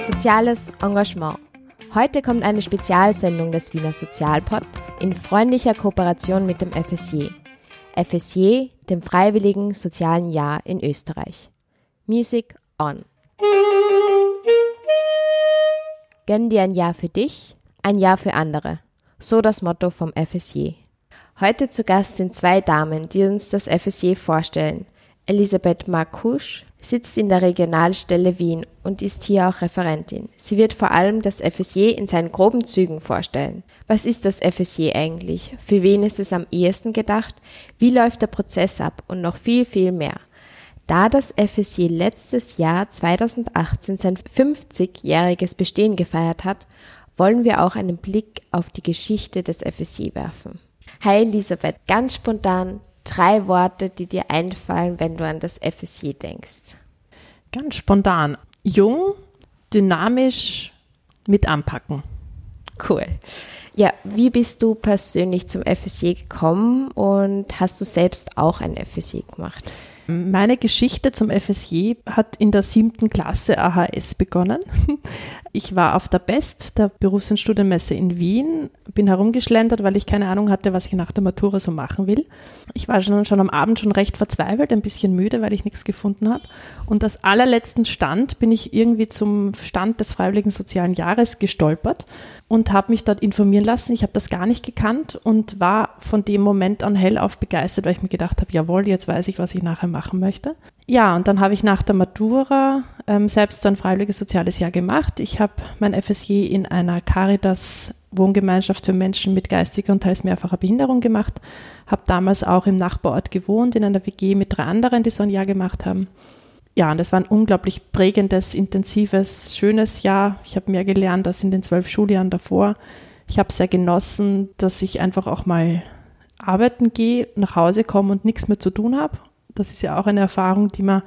Soziales Engagement. Heute kommt eine Spezialsendung des Wiener Sozialpod in freundlicher Kooperation mit dem FSJ. FSJ, dem Freiwilligen Sozialen Jahr in Österreich. Music on. Gönn dir ein Jahr für dich, ein Jahr für andere. So das Motto vom FSJ. Heute zu Gast sind zwei Damen, die uns das FSJ vorstellen. Elisabeth Markusch sitzt in der Regionalstelle Wien und ist hier auch Referentin. Sie wird vor allem das FSJ in seinen groben Zügen vorstellen. Was ist das FSJ eigentlich? Für wen ist es am ehesten gedacht? Wie läuft der Prozess ab? Und noch viel, viel mehr. Da das FSJ letztes Jahr 2018 sein 50-jähriges Bestehen gefeiert hat, wollen wir auch einen Blick auf die Geschichte des FSJ werfen. Hi Elisabeth, ganz spontan, drei Worte, die dir einfallen, wenn du an das FSJ denkst. Ganz spontan. Jung, dynamisch, mit anpacken. Cool. Ja, wie bist du persönlich zum FSJ gekommen und hast du selbst auch ein FSJ gemacht? Meine Geschichte zum FSJ hat in der siebten Klasse AHS begonnen. Ich war auf der BEST, der Berufs- und Studienmesse in Wien, bin herumgeschlendert, weil ich keine Ahnung hatte, was ich nach der Matura so machen will. Ich war schon, schon am Abend schon recht verzweifelt, ein bisschen müde, weil ich nichts gefunden habe. Und als allerletzten Stand bin ich irgendwie zum Stand des Freiwilligen Sozialen Jahres gestolpert und habe mich dort informieren lassen. Ich habe das gar nicht gekannt und war von dem Moment an hellauf begeistert, weil ich mir gedacht habe, jawohl, jetzt weiß ich, was ich nachher machen möchte. Ja, und dann habe ich nach der Matura ähm, selbst so ein freiwilliges soziales Jahr gemacht. Ich habe mein FSJ in einer Caritas Wohngemeinschaft für Menschen mit geistiger und teils mehrfacher Behinderung gemacht, habe damals auch im Nachbarort gewohnt, in einer WG mit drei anderen, die so ein Jahr gemacht haben. Ja, und es war ein unglaublich prägendes, intensives, schönes Jahr. Ich habe mehr gelernt als in den zwölf Schuljahren davor. Ich habe sehr genossen, dass ich einfach auch mal arbeiten gehe, nach Hause komme und nichts mehr zu tun habe das ist ja auch eine Erfahrung, die man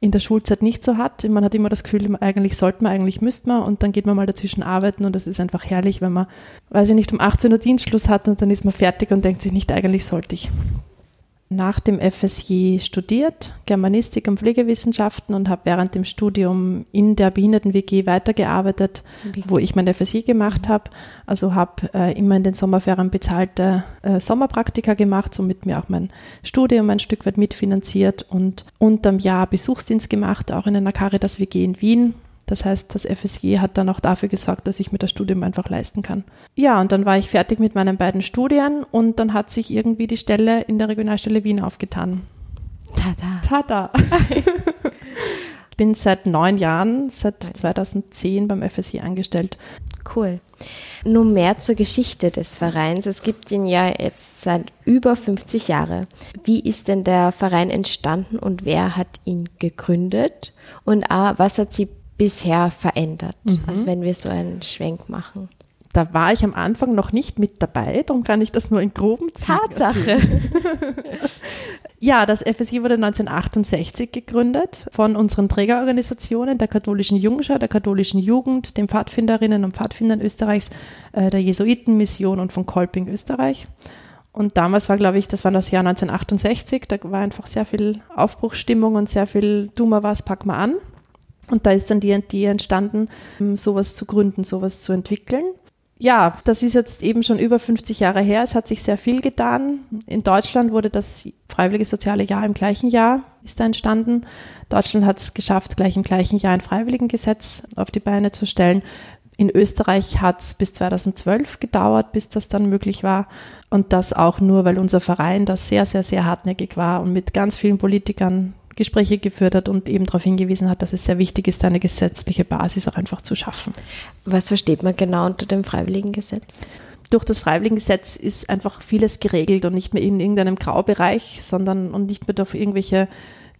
in der Schulzeit nicht so hat. Man hat immer das Gefühl, eigentlich sollte man, eigentlich müsste man und dann geht man mal dazwischen arbeiten und das ist einfach herrlich, wenn man, weiß ich nicht, um 18 Uhr Dienstschluss hat und dann ist man fertig und denkt sich nicht, eigentlich sollte ich nach dem FSJ studiert, Germanistik und Pflegewissenschaften und habe während dem Studium in der Behinderten-WG weitergearbeitet, wo ich mein FSJ gemacht habe. Also habe äh, immer in den Sommerferien bezahlte äh, Sommerpraktika gemacht, somit mir auch mein Studium ein Stück weit mitfinanziert und unterm Jahr Besuchsdienst gemacht, auch in einer Caritas-WG in Wien, das heißt, das FSJ hat dann auch dafür gesorgt, dass ich mir das Studium einfach leisten kann. Ja, und dann war ich fertig mit meinen beiden Studien und dann hat sich irgendwie die Stelle in der Regionalstelle Wien aufgetan. Tada. Tada. ich bin seit neun Jahren, seit 2010 beim FSJ angestellt. Cool. Nun mehr zur Geschichte des Vereins. Es gibt ihn ja jetzt seit über 50 Jahren. Wie ist denn der Verein entstanden und wer hat ihn gegründet? Und A, was hat sie bisher verändert? Mhm. Also wenn wir so einen Schwenk machen. Da war ich am Anfang noch nicht mit dabei, darum kann ich das nur in groben Zügen Tatsache. ja, das FSI wurde 1968 gegründet von unseren Trägerorganisationen, der katholischen Jungschau, der katholischen Jugend, den Pfadfinderinnen und Pfadfindern Österreichs, äh, der Jesuitenmission und von Kolping Österreich. Und damals war, glaube ich, das war das Jahr 1968, da war einfach sehr viel Aufbruchsstimmung und sehr viel, tu mal was, pack mal an. Und da ist dann die Idee entstanden, ähm, sowas zu gründen, sowas zu entwickeln. Ja, das ist jetzt eben schon über 50 Jahre her. Es hat sich sehr viel getan. In Deutschland wurde das Freiwillige Soziale Jahr im gleichen Jahr ist da entstanden. Deutschland hat es geschafft, gleich im gleichen Jahr ein Freiwilligengesetz auf die Beine zu stellen. In Österreich hat es bis 2012 gedauert, bis das dann möglich war. Und das auch nur, weil unser Verein das sehr, sehr, sehr hartnäckig war und mit ganz vielen Politikern Gespräche geführt hat und eben darauf hingewiesen hat, dass es sehr wichtig ist, eine gesetzliche Basis auch einfach zu schaffen. Was versteht man genau unter dem Freiwilligengesetz? Durch das Freiwilligengesetz ist einfach vieles geregelt und nicht mehr in irgendeinem Graubereich, sondern und nicht mehr durch irgendwelche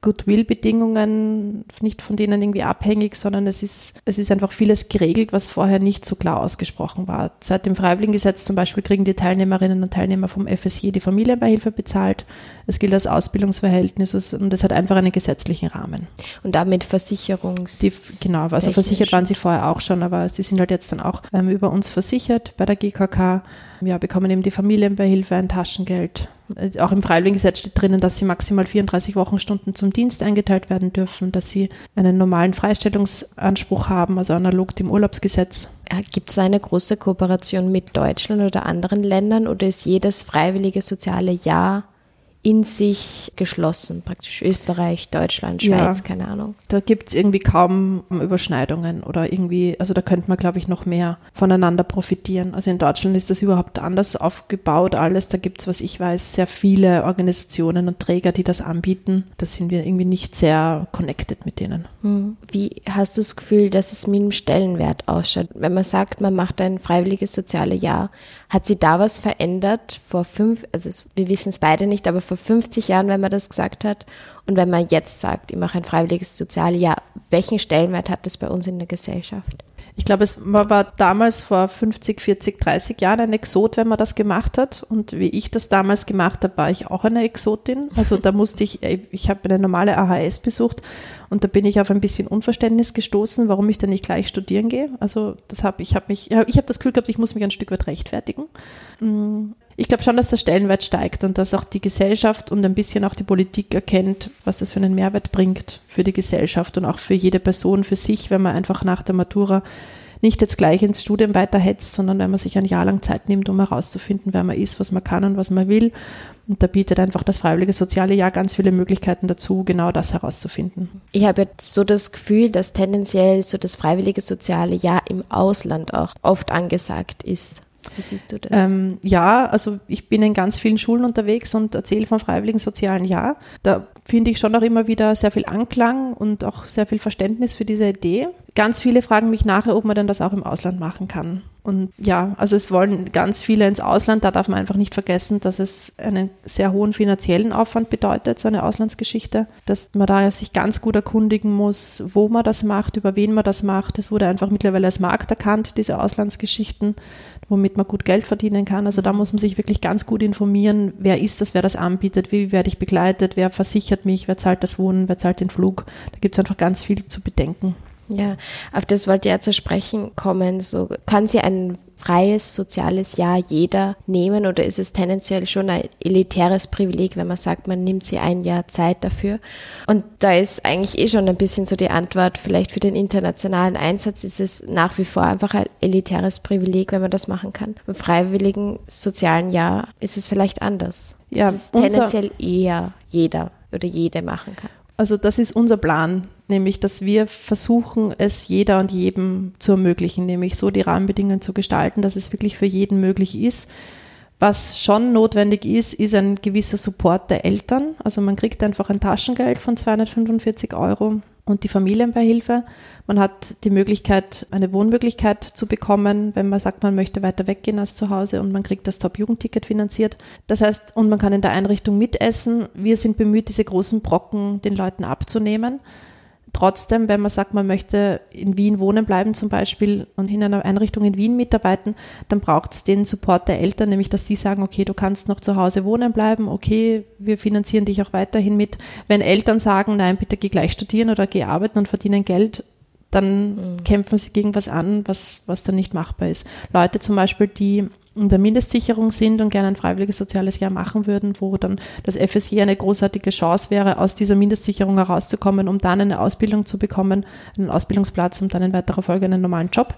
Goodwill-Bedingungen, nicht von denen irgendwie abhängig, sondern es ist, es ist einfach vieles geregelt, was vorher nicht so klar ausgesprochen war. Seit dem Freiwilligengesetz zum Beispiel kriegen die Teilnehmerinnen und Teilnehmer vom FSJ die Familienbeihilfe bezahlt. Es gilt als Ausbildungsverhältnis und es hat einfach einen gesetzlichen Rahmen. Und damit Versicherungs... Die, genau, also versichert waren sie vorher auch schon, aber sie sind halt jetzt dann auch ähm, über uns versichert bei der GKK. Ja, bekommen eben die Familienbeihilfe, ein Taschengeld Äh, auch im Freiwilligengesetz steht drinnen, dass sie maximal 34 Wochenstunden zum Dienst eingeteilt werden dürfen, dass sie einen normalen Freistellungsanspruch haben, also analog dem Urlaubsgesetz. Gibt es eine große Kooperation mit Deutschland oder anderen Ländern oder ist jedes freiwillige soziale Jahr in sich geschlossen, praktisch Österreich, Deutschland, Schweiz, ja, keine Ahnung. Da gibt es irgendwie kaum Überschneidungen oder irgendwie, also da könnte man, glaube ich, noch mehr voneinander profitieren. Also in Deutschland ist das überhaupt anders aufgebaut, alles. Da gibt es, was ich weiß, sehr viele Organisationen und Träger, die das anbieten. Da sind wir irgendwie nicht sehr connected mit denen. Hm. Wie hast du das Gefühl, dass es mit dem Stellenwert ausschaut? Wenn man sagt, man macht ein freiwilliges soziale Jahr, hat sie da was verändert vor fünf, also wir wissen es beide nicht, aber vor 50 Jahren, wenn man das gesagt hat und wenn man jetzt sagt, ich mache ein freiwilliges Sozialjahr, welchen Stellenwert hat das bei uns in der Gesellschaft? Ich glaube, es war damals vor 50, 40, 30 Jahren ein Exot, wenn man das gemacht hat. Und wie ich das damals gemacht habe, war ich auch eine Exotin. Also da musste ich, ich habe eine normale AHS besucht und da bin ich auf ein bisschen Unverständnis gestoßen, warum ich dann nicht gleich studieren gehe. Also das habe ich habe mich, ich habe das Gefühl gehabt, ich muss mich ein Stück weit rechtfertigen. Ich glaube schon, dass der Stellenwert steigt und dass auch die Gesellschaft und ein bisschen auch die Politik erkennt, was das für einen Mehrwert bringt für die Gesellschaft und auch für jede Person für sich, wenn man einfach nach der Matura nicht jetzt gleich ins Studium weiterhetzt, sondern wenn man sich ein Jahr lang Zeit nimmt, um herauszufinden, wer man ist, was man kann und was man will. Und da bietet einfach das freiwillige soziale Jahr ganz viele Möglichkeiten dazu, genau das herauszufinden. Ich habe jetzt so das Gefühl, dass tendenziell so das freiwillige soziale Jahr im Ausland auch oft angesagt ist. Wie siehst du das? Ähm, ja, also ich bin in ganz vielen Schulen unterwegs und erzähle vom freiwilligen sozialen Jahr. Da finde ich schon auch immer wieder sehr viel Anklang und auch sehr viel Verständnis für diese Idee. Ganz viele fragen mich nachher, ob man denn das auch im Ausland machen kann. Und ja, also es wollen ganz viele ins Ausland. Da darf man einfach nicht vergessen, dass es einen sehr hohen finanziellen Aufwand bedeutet, so eine Auslandsgeschichte, dass man da sich ganz gut erkundigen muss, wo man das macht, über wen man das macht. Es wurde einfach mittlerweile als Markt erkannt, diese Auslandsgeschichten womit man gut Geld verdienen kann. Also da muss man sich wirklich ganz gut informieren, wer ist das, wer das anbietet, wie werde ich begleitet, wer versichert mich, wer zahlt das Wohnen, wer zahlt den Flug. Da gibt es einfach ganz viel zu bedenken. Ja, auf das wollte ich ja zu sprechen kommen. So kann sie ein freies soziales Jahr jeder nehmen oder ist es tendenziell schon ein elitäres Privileg, wenn man sagt, man nimmt sie ein Jahr Zeit dafür? Und da ist eigentlich eh schon ein bisschen so die Antwort, vielleicht für den internationalen Einsatz ist es nach wie vor einfach ein elitäres Privileg, wenn man das machen kann. Im freiwilligen sozialen Jahr ist es vielleicht anders. Ja, es ist tendenziell eher jeder oder jede machen kann. Also das ist unser Plan, nämlich dass wir versuchen, es jeder und jedem zu ermöglichen, nämlich so die Rahmenbedingungen zu gestalten, dass es wirklich für jeden möglich ist. Was schon notwendig ist, ist ein gewisser Support der Eltern. Also man kriegt einfach ein Taschengeld von 245 Euro und die Familienbeihilfe. Man hat die Möglichkeit, eine Wohnmöglichkeit zu bekommen, wenn man sagt, man möchte weiter weggehen als zu Hause und man kriegt das Top-Jugendticket finanziert. Das heißt, und man kann in der Einrichtung mitessen. Wir sind bemüht, diese großen Brocken den Leuten abzunehmen. Trotzdem, wenn man sagt, man möchte in Wien wohnen bleiben zum Beispiel und in einer Einrichtung in Wien mitarbeiten, dann braucht es den Support der Eltern, nämlich dass die sagen, okay, du kannst noch zu Hause wohnen bleiben, okay, wir finanzieren dich auch weiterhin mit. Wenn Eltern sagen, nein, bitte geh gleich studieren oder geh arbeiten und verdienen Geld, dann mhm. kämpfen sie gegen was an, was, was dann nicht machbar ist. Leute zum Beispiel, die in der Mindestsicherung sind und gerne ein freiwilliges soziales Jahr machen würden, wo dann das FSJ eine großartige Chance wäre, aus dieser Mindestsicherung herauszukommen, um dann eine Ausbildung zu bekommen, einen Ausbildungsplatz und dann in weiterer Folge einen normalen Job.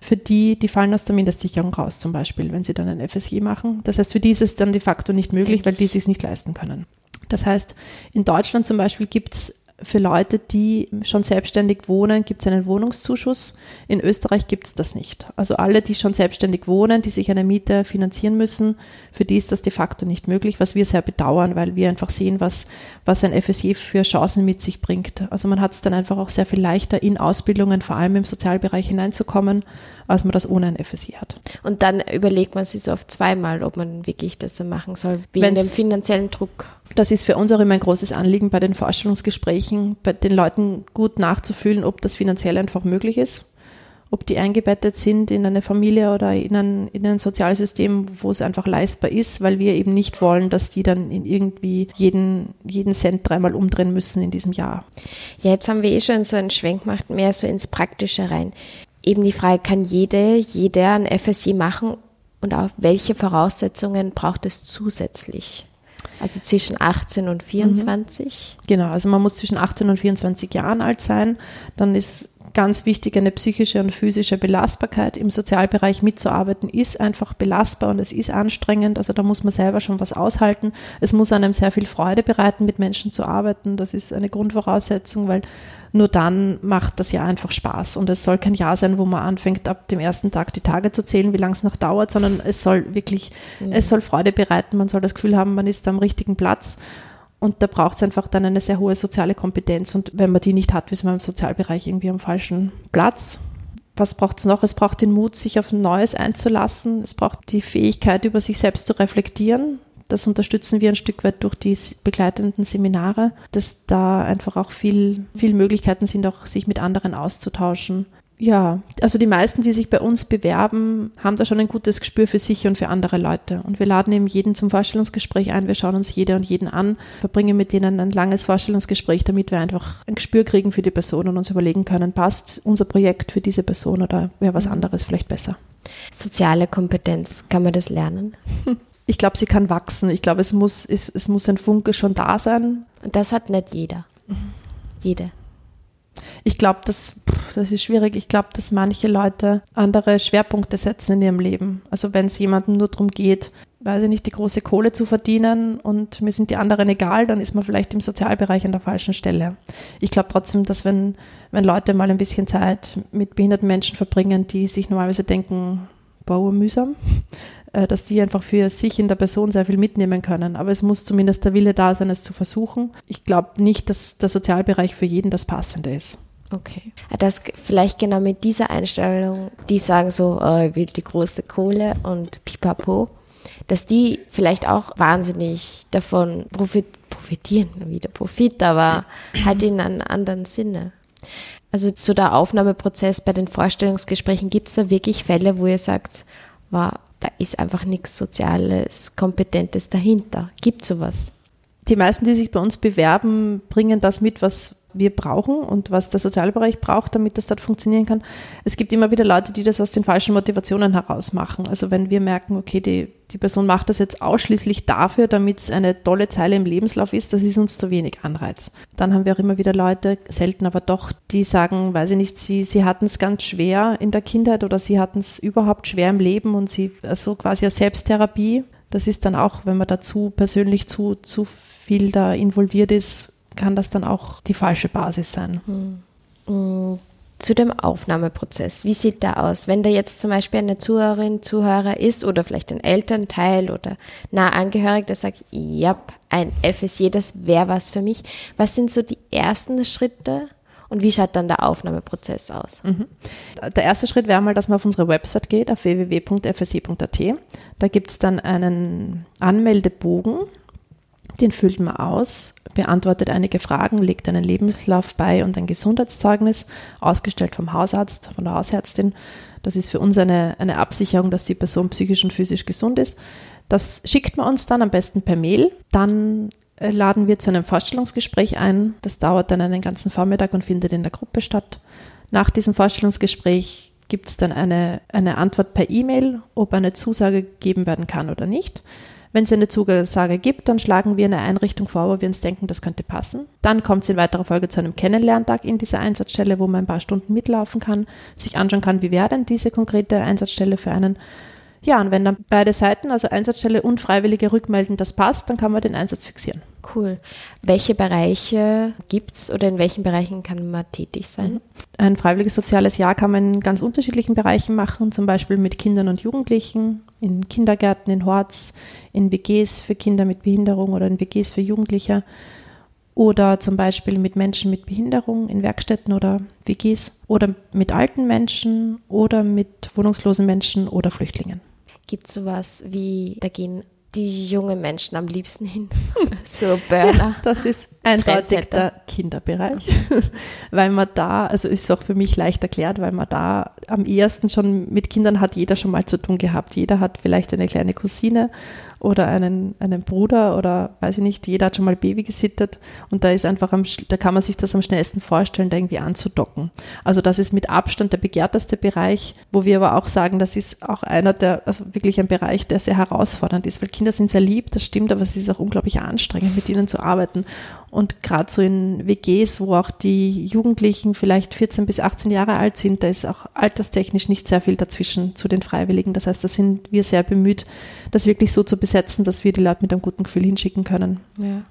Für die, die fallen aus der Mindestsicherung raus, zum Beispiel, wenn sie dann ein FSJ machen. Das heißt, für die ist es dann de facto nicht möglich, weil die es sich nicht leisten können. Das heißt, in Deutschland zum Beispiel gibt es für Leute, die schon selbstständig wohnen, gibt es einen Wohnungszuschuss. In Österreich gibt es das nicht. Also alle, die schon selbstständig wohnen, die sich eine Miete finanzieren müssen, für die ist das de facto nicht möglich, was wir sehr bedauern, weil wir einfach sehen, was, was ein FSJ für Chancen mit sich bringt. Also man hat es dann einfach auch sehr viel leichter, in Ausbildungen, vor allem im Sozialbereich hineinzukommen, als man das ohne ein FSJ hat. Und dann überlegt man sich so oft zweimal, ob man wirklich das dann machen soll, wegen Wenn's, dem finanziellen Druck. Das ist für uns auch immer ein großes Anliegen bei den Vorstellungsgesprächen, bei den Leuten gut nachzufühlen, ob das finanziell einfach möglich ist ob die eingebettet sind in eine Familie oder in ein, in ein Sozialsystem, wo es einfach leistbar ist, weil wir eben nicht wollen, dass die dann in irgendwie jeden, jeden Cent dreimal umdrehen müssen in diesem Jahr. Ja, jetzt haben wir eh schon so einen Schwenk gemacht, mehr so ins Praktische rein eben die Frage, kann jede, jeder ein FSJ machen und auf welche Voraussetzungen braucht es zusätzlich? Also zwischen 18 und 24? Mhm. Genau, also man muss zwischen 18 und 24 Jahren alt sein. Dann ist ganz wichtig, eine psychische und physische Belastbarkeit im Sozialbereich mitzuarbeiten, ist einfach belastbar und es ist anstrengend. Also da muss man selber schon was aushalten. Es muss einem sehr viel Freude bereiten, mit Menschen zu arbeiten. Das ist eine Grundvoraussetzung, weil nur dann macht das Jahr einfach Spaß. Und es soll kein Jahr sein, wo man anfängt, ab dem ersten Tag die Tage zu zählen, wie lange es noch dauert, sondern es soll wirklich, mhm. es soll Freude bereiten. Man soll das Gefühl haben, man ist am richtigen Platz. Und da braucht es einfach dann eine sehr hohe soziale Kompetenz. Und wenn man die nicht hat, ist man im Sozialbereich irgendwie am falschen Platz. Was braucht es noch? Es braucht den Mut, sich auf ein Neues einzulassen. Es braucht die Fähigkeit, über sich selbst zu reflektieren. Das unterstützen wir ein Stück weit durch die begleitenden Seminare, dass da einfach auch viel, viel Möglichkeiten sind, auch sich mit anderen auszutauschen. Ja, also die meisten, die sich bei uns bewerben, haben da schon ein gutes Gespür für sich und für andere Leute. Und wir laden eben jeden zum Vorstellungsgespräch ein. Wir schauen uns jede und jeden an, verbringen mit denen ein langes Vorstellungsgespräch, damit wir einfach ein Gespür kriegen für die Person und uns überlegen können, passt unser Projekt für diese Person oder wäre was anderes vielleicht besser. Soziale Kompetenz, kann man das lernen? Ich glaube, sie kann wachsen. Ich glaube, es muss, es, es muss ein Funke schon da sein. Und das hat nicht jeder. Jede. Ich glaube, das, das ist schwierig. Ich glaube, dass manche Leute andere Schwerpunkte setzen in ihrem Leben. Also wenn es jemandem nur darum geht, weiß ich nicht, die große Kohle zu verdienen und mir sind die anderen egal, dann ist man vielleicht im Sozialbereich an der falschen Stelle. Ich glaube trotzdem, dass wenn, wenn Leute mal ein bisschen Zeit mit behinderten Menschen verbringen, die sich normalerweise denken, boah, mühsam, dass die einfach für sich in der Person sehr viel mitnehmen können. Aber es muss zumindest der Wille da sein, es zu versuchen. Ich glaube nicht, dass der Sozialbereich für jeden das Passende ist. Okay. Das vielleicht genau mit dieser Einstellung, die sagen so, oh, ich will die große Kohle und pipapo, dass die vielleicht auch wahnsinnig davon profit profitieren, wieder Profit, aber halt in einem anderen Sinne. Also zu der Aufnahmeprozess bei den Vorstellungsgesprächen gibt es da wirklich Fälle, wo ihr sagt, war, da ist einfach nichts Soziales, Kompetentes dahinter. Gibt sowas? Die meisten, die sich bei uns bewerben, bringen das mit, was wir brauchen und was der Sozialbereich braucht, damit das dort funktionieren kann. Es gibt immer wieder Leute, die das aus den falschen Motivationen heraus machen. Also wenn wir merken, okay, die, die Person macht das jetzt ausschließlich dafür, damit es eine tolle Zeile im Lebenslauf ist, das ist uns zu wenig Anreiz. Dann haben wir auch immer wieder Leute, selten aber doch, die sagen, weiß ich nicht, sie, sie hatten es ganz schwer in der Kindheit oder sie hatten es überhaupt schwer im Leben und sie, also quasi eine Selbsttherapie. Das ist dann auch, wenn man dazu persönlich zu, zu viel da involviert ist, kann das dann auch die falsche Basis sein. Hm. Zu dem Aufnahmeprozess, wie sieht der aus? Wenn da jetzt zum Beispiel eine Zuhörerin, Zuhörer ist oder vielleicht ein Elternteil oder nah angehörig, der sagt, ja, ein FSJ, das wäre was für mich. Was sind so die ersten Schritte und wie schaut dann der Aufnahmeprozess aus? Mhm. Der erste Schritt wäre mal, dass man auf unsere Website geht, auf www.fsc.at. Da gibt es dann einen Anmeldebogen, den füllt man aus, beantwortet einige Fragen, legt einen Lebenslauf bei und ein Gesundheitszeugnis, ausgestellt vom Hausarzt, von der Hausärztin. Das ist für uns eine, eine Absicherung, dass die Person psychisch und physisch gesund ist. Das schickt man uns dann am besten per Mail. Dann äh, laden wir zu einem Vorstellungsgespräch ein. Das dauert dann einen ganzen Vormittag und findet in der Gruppe statt. Nach diesem Vorstellungsgespräch gibt es dann eine, eine Antwort per E-Mail, ob eine Zusage gegeben werden kann oder nicht. Wenn es eine Zusage gibt, dann schlagen wir eine Einrichtung vor, wo wir uns denken, das könnte passen. Dann kommt es in weiterer Folge zu einem Kennenlerntag in dieser Einsatzstelle, wo man ein paar Stunden mitlaufen kann, sich anschauen kann, wie wäre denn diese konkrete Einsatzstelle für einen. Ja, und wenn dann beide Seiten, also Einsatzstelle und Freiwillige rückmelden, das passt, dann kann man den Einsatz fixieren. Cool. Welche Bereiche gibt es oder in welchen Bereichen kann man tätig sein? Mhm. Ein freiwilliges soziales Jahr kann man in ganz unterschiedlichen Bereichen machen, zum Beispiel mit Kindern und Jugendlichen, in Kindergärten, in Horts, in WGs für Kinder mit Behinderung oder in WGs für Jugendliche oder zum Beispiel mit Menschen mit Behinderung in Werkstätten oder WGs oder mit alten Menschen oder mit wohnungslosen Menschen oder Flüchtlingen. Gibt es sowas wie, da gehen die jungen Menschen am liebsten hin? so Burner. Ja, das ist eindeutig der Kinderbereich, weil man da, also ist auch für mich leicht erklärt, weil man da am ehesten schon mit Kindern hat jeder schon mal zu tun gehabt. Jeder hat vielleicht eine kleine Cousine oder einen, einen Bruder oder weiß ich nicht, jeder hat schon mal Baby gesittet und da ist einfach am, da kann man sich das am schnellsten vorstellen, da irgendwie anzudocken. Also das ist mit Abstand der begehrteste Bereich, wo wir aber auch sagen, das ist auch einer der, also wirklich ein Bereich, der sehr herausfordernd ist, weil Kinder sind sehr lieb, das stimmt, aber es ist auch unglaublich anstrengend, mit ihnen zu arbeiten. Und gerade so in WGs, wo auch die Jugendlichen vielleicht 14 bis 18 Jahre alt sind, da ist auch alterstechnisch nicht sehr viel dazwischen zu den Freiwilligen. Das heißt, da sind wir sehr bemüht, das wirklich so zu besetzen, dass wir die Leute mit einem guten Gefühl hinschicken können. Ja.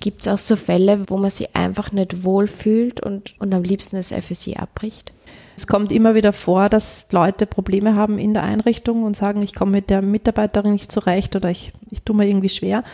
Gibt es auch so Fälle, wo man sich einfach nicht wohlfühlt und, und am liebsten das FSI abbricht? Es kommt immer wieder vor, dass Leute Probleme haben in der Einrichtung und sagen, ich komme mit der Mitarbeiterin nicht zurecht oder ich, ich tue mir irgendwie schwer.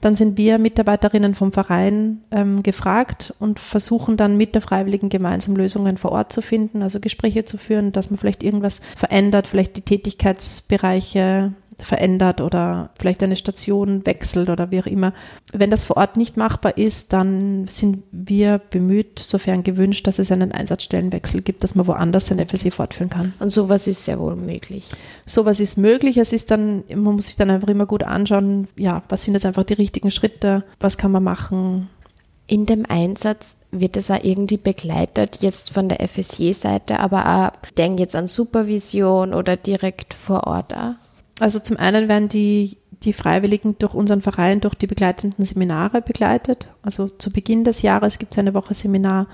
Dann sind wir Mitarbeiterinnen vom Verein ähm, gefragt und versuchen dann mit der Freiwilligen gemeinsam Lösungen vor Ort zu finden, also Gespräche zu führen, dass man vielleicht irgendwas verändert, vielleicht die Tätigkeitsbereiche verändert oder vielleicht eine Station wechselt oder wie auch immer. Wenn das vor Ort nicht machbar ist, dann sind wir bemüht, sofern gewünscht, dass es einen Einsatzstellenwechsel gibt, dass man woanders sein FSI fortführen kann. Und sowas ist sehr wohl möglich. Sowas ist möglich. Es ist dann, man muss sich dann einfach immer gut anschauen, ja, was sind jetzt einfach die richtigen Schritte, was kann man machen. In dem Einsatz wird es auch irgendwie begleitet, jetzt von der FSJ-Seite, aber auch, denk jetzt an Supervision oder direkt vor Ort auch. Also zum einen werden die, die Freiwilligen durch unseren Verein, durch die begleitenden Seminare begleitet. Also zu Beginn des Jahres gibt es eine Woche Seminar,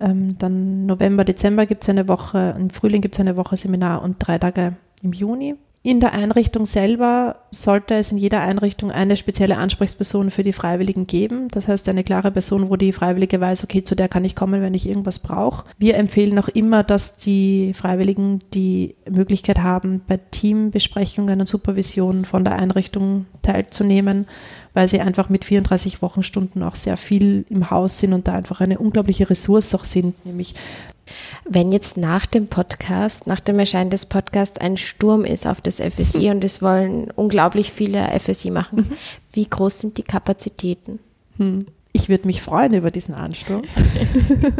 ähm, dann November, Dezember gibt es eine Woche, im Frühling gibt es eine Woche Seminar und drei Tage im Juni. In der Einrichtung selber sollte es in jeder Einrichtung eine spezielle Ansprechperson für die Freiwilligen geben. Das heißt, eine klare Person, wo die Freiwillige weiß, okay, zu der kann ich kommen, wenn ich irgendwas brauche. Wir empfehlen auch immer, dass die Freiwilligen die Möglichkeit haben, bei Teambesprechungen und Supervisionen von der Einrichtung teilzunehmen, weil sie einfach mit 34 Wochenstunden auch sehr viel im Haus sind und da einfach eine unglaubliche Ressource auch sind, nämlich wenn jetzt nach dem Podcast, nach dem Erscheinen des Podcasts ein Sturm ist auf das FSI und es wollen unglaublich viele FSI machen, mhm. wie groß sind die Kapazitäten? Hm. Ich würde mich freuen über diesen Ansturm.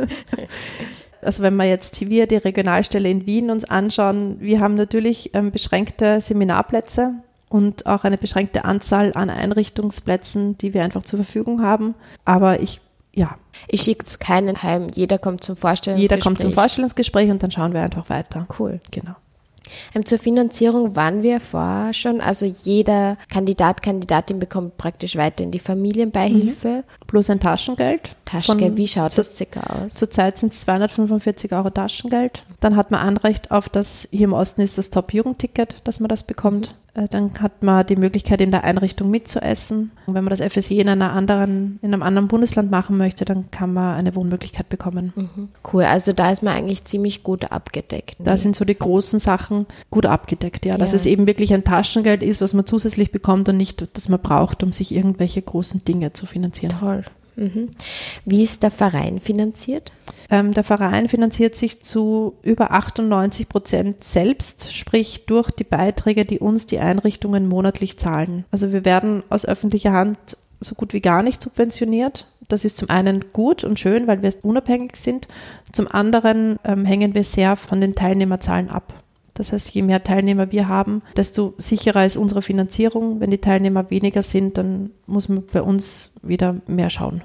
also wenn wir jetzt wir die Regionalstelle in Wien uns anschauen, wir haben natürlich ähm, beschränkte Seminarplätze und auch eine beschränkte Anzahl an Einrichtungsplätzen, die wir einfach zur Verfügung haben. Aber ich ja. Ich schicke keinen heim, jeder kommt zum Vorstellungsgespräch. Jeder kommt zum Vorstellungsgespräch und dann schauen wir einfach weiter. Cool. Genau. Ähm, zur Finanzierung waren wir vorher schon. Also jeder Kandidat, Kandidatin bekommt praktisch weiterhin die Familienbeihilfe. Mhm. Plus ein Taschengeld. Taschengeld, wie schaut das circa aus? Zurzeit sind es 245 Euro Taschengeld. Dann hat man Anrecht auf das, hier im Osten ist das Top-Jugendticket, dass man das bekommt. Äh, dann hat man die Möglichkeit, in der Einrichtung mitzuessen. Und wenn man das FSJ in, einer anderen, in einem anderen Bundesland machen möchte, dann kann man eine Wohnmöglichkeit bekommen. Mhm. Cool, also da ist man eigentlich ziemlich gut abgedeckt. Ne? Da sind so die großen Sachen gut abgedeckt, ja. Dass ja. es eben wirklich ein Taschengeld ist, was man zusätzlich bekommt und nicht, das man braucht, um sich irgendwelche großen Dinge zu finanzieren. Toll. Mhm. Wie ist der Verein finanziert? Ähm, der Verein finanziert sich zu über 98 Prozent selbst, sprich durch die Beiträge, die uns die Einrichtungen monatlich zahlen. Also wir werden aus öffentlicher Hand so gut wie gar nicht subventioniert. Das ist zum einen gut und schön, weil wir unabhängig sind. Zum anderen ähm, hängen wir sehr von den Teilnehmerzahlen ab. Das heißt, je mehr Teilnehmer wir haben, desto sicherer ist unsere Finanzierung. Wenn die Teilnehmer weniger sind, dann muss man bei uns wieder mehr schauen.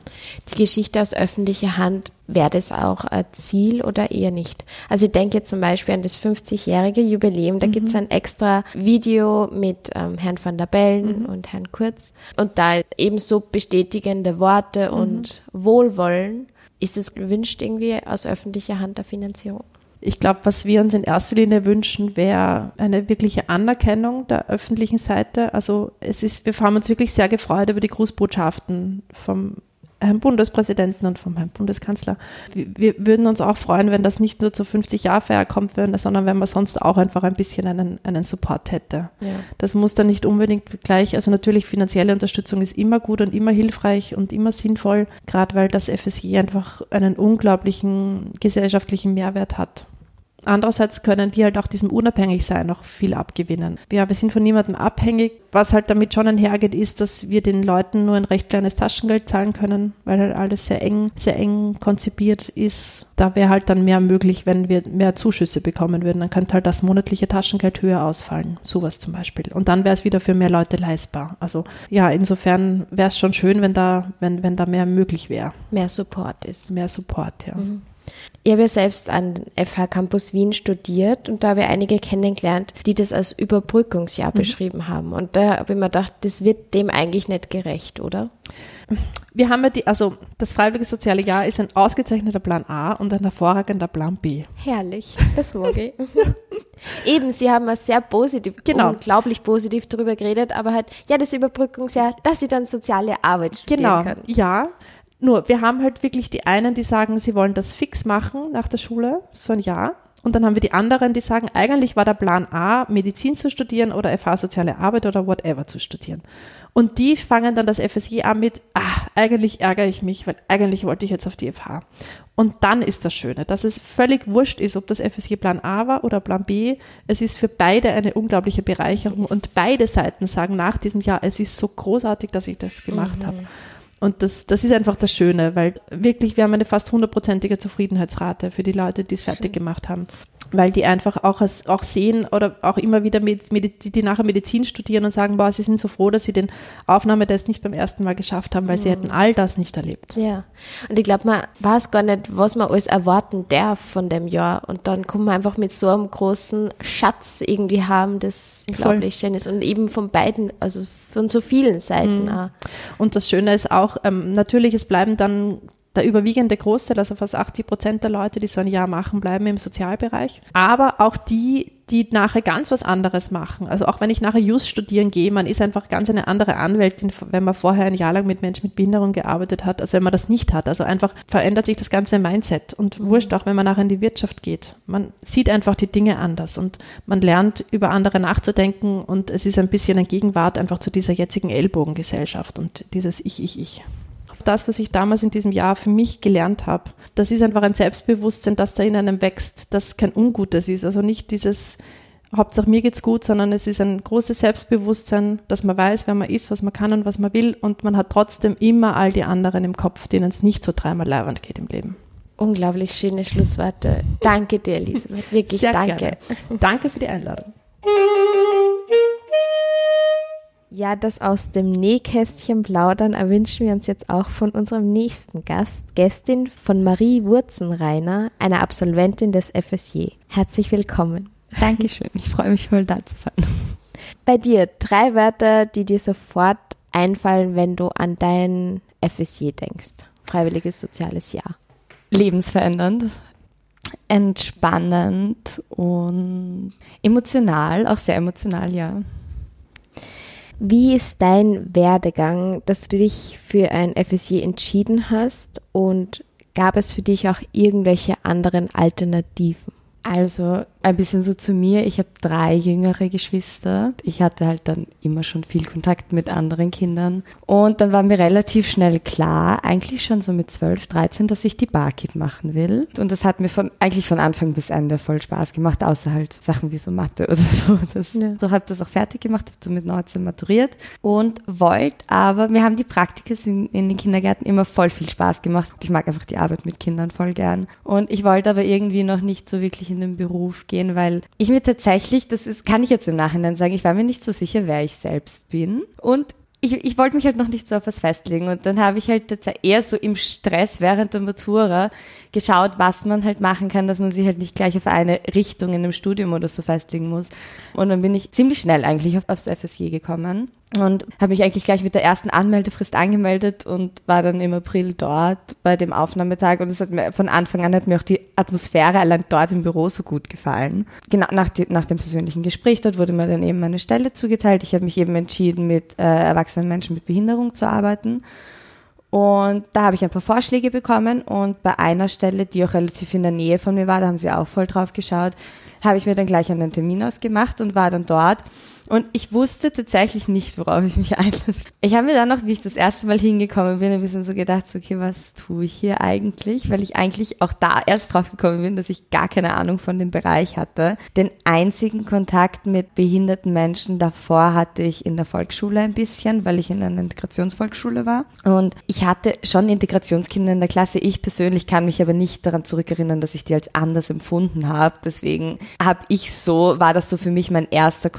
Die Geschichte aus öffentlicher Hand, wäre das auch ein Ziel oder eher nicht? Also ich denke jetzt zum Beispiel an das 50-jährige Jubiläum, da mhm. gibt es ein extra Video mit ähm, Herrn van der Bellen mhm. und Herrn Kurz und da ebenso bestätigende Worte mhm. und Wohlwollen. Ist es gewünscht irgendwie aus öffentlicher Hand der Finanzierung? Ich glaube, was wir uns in erster Linie wünschen, wäre eine wirkliche Anerkennung der öffentlichen Seite. Also es ist, wir haben uns wirklich sehr gefreut über die Grußbotschaften vom Herrn Bundespräsidenten und vom Herrn Bundeskanzler. Wir würden uns auch freuen, wenn das nicht nur zur 50-Jahr-Feier kommt, sondern wenn man sonst auch einfach ein bisschen einen, einen Support hätte. Ja. Das muss dann nicht unbedingt gleich, also natürlich finanzielle Unterstützung ist immer gut und immer hilfreich und immer sinnvoll, gerade weil das FSJ einfach einen unglaublichen gesellschaftlichen Mehrwert hat. Andererseits können wir halt auch diesem Unabhängigsein noch viel abgewinnen. Ja, wir sind von niemandem abhängig. Was halt damit schon einhergeht, ist, dass wir den Leuten nur ein recht kleines Taschengeld zahlen können, weil halt alles sehr eng, sehr eng konzipiert ist. Da wäre halt dann mehr möglich, wenn wir mehr Zuschüsse bekommen würden. Dann könnte halt das monatliche Taschengeld höher ausfallen. Sowas zum Beispiel. Und dann wäre es wieder für mehr Leute leistbar. Also ja, insofern wäre es schon schön, wenn da, wenn, wenn da mehr möglich wäre. Mehr Support ist. Mehr Support, ja. Mhm. Ich habe ja selbst an FH Campus Wien studiert und da habe ich einige kennengelernt, die das als Überbrückungsjahr mhm. beschrieben haben. Und da habe ich mir gedacht, das wird dem eigentlich nicht gerecht, oder? Wir haben ja die, also das freiwillige soziale Jahr ist ein ausgezeichneter Plan A und ein hervorragender Plan B. Herrlich, das mag ich. Eben, Sie haben ja sehr positiv, genau. unglaublich positiv darüber geredet, aber halt, ja, das Überbrückungsjahr, dass Sie dann soziale Arbeit studieren genau. können. Ja, nur, wir haben halt wirklich die einen, die sagen, sie wollen das fix machen nach der Schule, so ein Jahr. Und dann haben wir die anderen, die sagen, eigentlich war der Plan A, Medizin zu studieren oder FH Soziale Arbeit oder whatever zu studieren. Und die fangen dann das FSJ an mit, ah, eigentlich ärgere ich mich, weil eigentlich wollte ich jetzt auf die FH. Und dann ist das Schöne, dass es völlig wurscht ist, ob das FSJ Plan A war oder Plan B. Es ist für beide eine unglaubliche Bereicherung yes. und beide Seiten sagen nach diesem Jahr, es ist so großartig, dass ich das gemacht mhm. habe. Und das, das ist einfach das Schöne, weil wirklich, wir haben eine fast hundertprozentige Zufriedenheitsrate für die Leute, die es fertig gemacht haben weil die einfach auch, auch sehen oder auch immer wieder, mit, mit, die nachher Medizin studieren und sagen, boah, sie sind so froh, dass sie den Aufnahmetest nicht beim ersten Mal geschafft haben, weil mhm. sie hätten all das nicht erlebt. Ja, und ich glaube, man weiß gar nicht, was man alles erwarten darf von dem Jahr und dann kommt man einfach mit so einem großen Schatz irgendwie haben, das unglaublich schön ist und eben von beiden, also von so vielen Seiten mhm. auch. Und das Schöne ist auch, ähm, natürlich, es bleiben dann der überwiegende Großteil, also fast 80 Prozent der Leute, die so ein Jahr machen, bleiben im Sozialbereich. Aber auch die, die nachher ganz was anderes machen. Also auch wenn ich nachher Just studieren gehe, man ist einfach ganz eine andere Anwältin, wenn man vorher ein Jahr lang mit Menschen mit Behinderung gearbeitet hat, als wenn man das nicht hat. Also einfach verändert sich das ganze Mindset und wurscht auch, wenn man nachher in die Wirtschaft geht. Man sieht einfach die Dinge anders und man lernt über andere nachzudenken und es ist ein bisschen ein Gegenwart einfach zu dieser jetzigen Ellbogengesellschaft und dieses Ich, Ich, Ich das, was ich damals in diesem Jahr für mich gelernt habe. Das ist einfach ein Selbstbewusstsein, das da in einem wächst, das kein Ungutes ist. Also nicht dieses Hauptsache mir geht's gut, sondern es ist ein großes Selbstbewusstsein, dass man weiß, wer man ist, was man kann und was man will und man hat trotzdem immer all die anderen im Kopf, denen es nicht so dreimal leibend geht im Leben. Unglaublich schöne Schlussworte. Danke dir, Elisabeth. Wirklich Sehr danke. Gerne. Danke für die Einladung. Ja, das aus dem Nähkästchen plaudern erwünschen wir uns jetzt auch von unserem nächsten Gast, Gästin von Marie Wurzenreiner, einer Absolventin des FSJ. Herzlich willkommen. Dankeschön, ich freue mich voll da zu sein. Bei dir drei Wörter, die dir sofort einfallen, wenn du an dein FSJ denkst. Freiwilliges soziales Jahr. Lebensverändernd, entspannend und emotional, auch sehr emotional, ja. Wie ist dein Werdegang, dass du dich für ein FSJ entschieden hast und gab es für dich auch irgendwelche anderen Alternativen? Also ein bisschen so zu mir. Ich habe drei jüngere Geschwister. Ich hatte halt dann immer schon viel Kontakt mit anderen Kindern. Und dann war mir relativ schnell klar, eigentlich schon so mit 12, 13, dass ich die Barkeep machen will. Und das hat mir von, eigentlich von Anfang bis Ende voll Spaß gemacht, außer halt Sachen wie so Mathe oder so. Das, ja. So habe das auch fertig gemacht, habe so mit 19 maturiert und wollte aber, mir haben die Praktika in, in den Kindergärten immer voll viel Spaß gemacht. Ich mag einfach die Arbeit mit Kindern voll gern. Und ich wollte aber irgendwie noch nicht so wirklich in den Beruf gehen, weil ich mir tatsächlich, das ist, kann ich jetzt im Nachhinein sagen, ich war mir nicht so sicher, wer ich selbst bin. Und ich, ich wollte mich halt noch nicht so auf was festlegen und dann habe ich halt eher so im Stress während der Matura geschaut, was man halt machen kann, dass man sich halt nicht gleich auf eine Richtung in einem Studium oder so festlegen muss. Und dann bin ich ziemlich schnell eigentlich auf, aufs FSJ gekommen und habe mich eigentlich gleich mit der ersten Anmeldefrist angemeldet und war dann im April dort bei dem Aufnahmetag und es hat mir von Anfang an hat mir auch die Atmosphäre allein dort im Büro so gut gefallen. Genau nach, die, nach dem persönlichen Gespräch dort wurde mir dann eben meine Stelle zugeteilt. Ich habe mich eben entschieden, mit äh, erwachsenen Menschen mit Behinderung zu arbeiten. Und da habe ich ein paar Vorschläge bekommen und bei einer Stelle, die auch relativ in der Nähe von mir war, da haben sie auch voll drauf geschaut, habe ich mir dann gleich einen Termin ausgemacht und war dann dort Und ich wusste tatsächlich nicht, worauf ich mich einlasse. Ich habe mir dann noch, wie ich das erste Mal hingekommen bin, ein bisschen so gedacht, okay, was tue ich hier eigentlich? Weil ich eigentlich auch da erst drauf gekommen bin, dass ich gar keine Ahnung von dem Bereich hatte. Den einzigen Kontakt mit behinderten Menschen davor hatte ich in der Volksschule ein bisschen, weil ich in einer Integrationsvolksschule war. Und ich hatte schon Integrationskinder in der Klasse. Ich persönlich kann mich aber nicht daran zurückerinnern, dass ich die als anders empfunden habe. Deswegen habe ich so, war das so für mich mein erster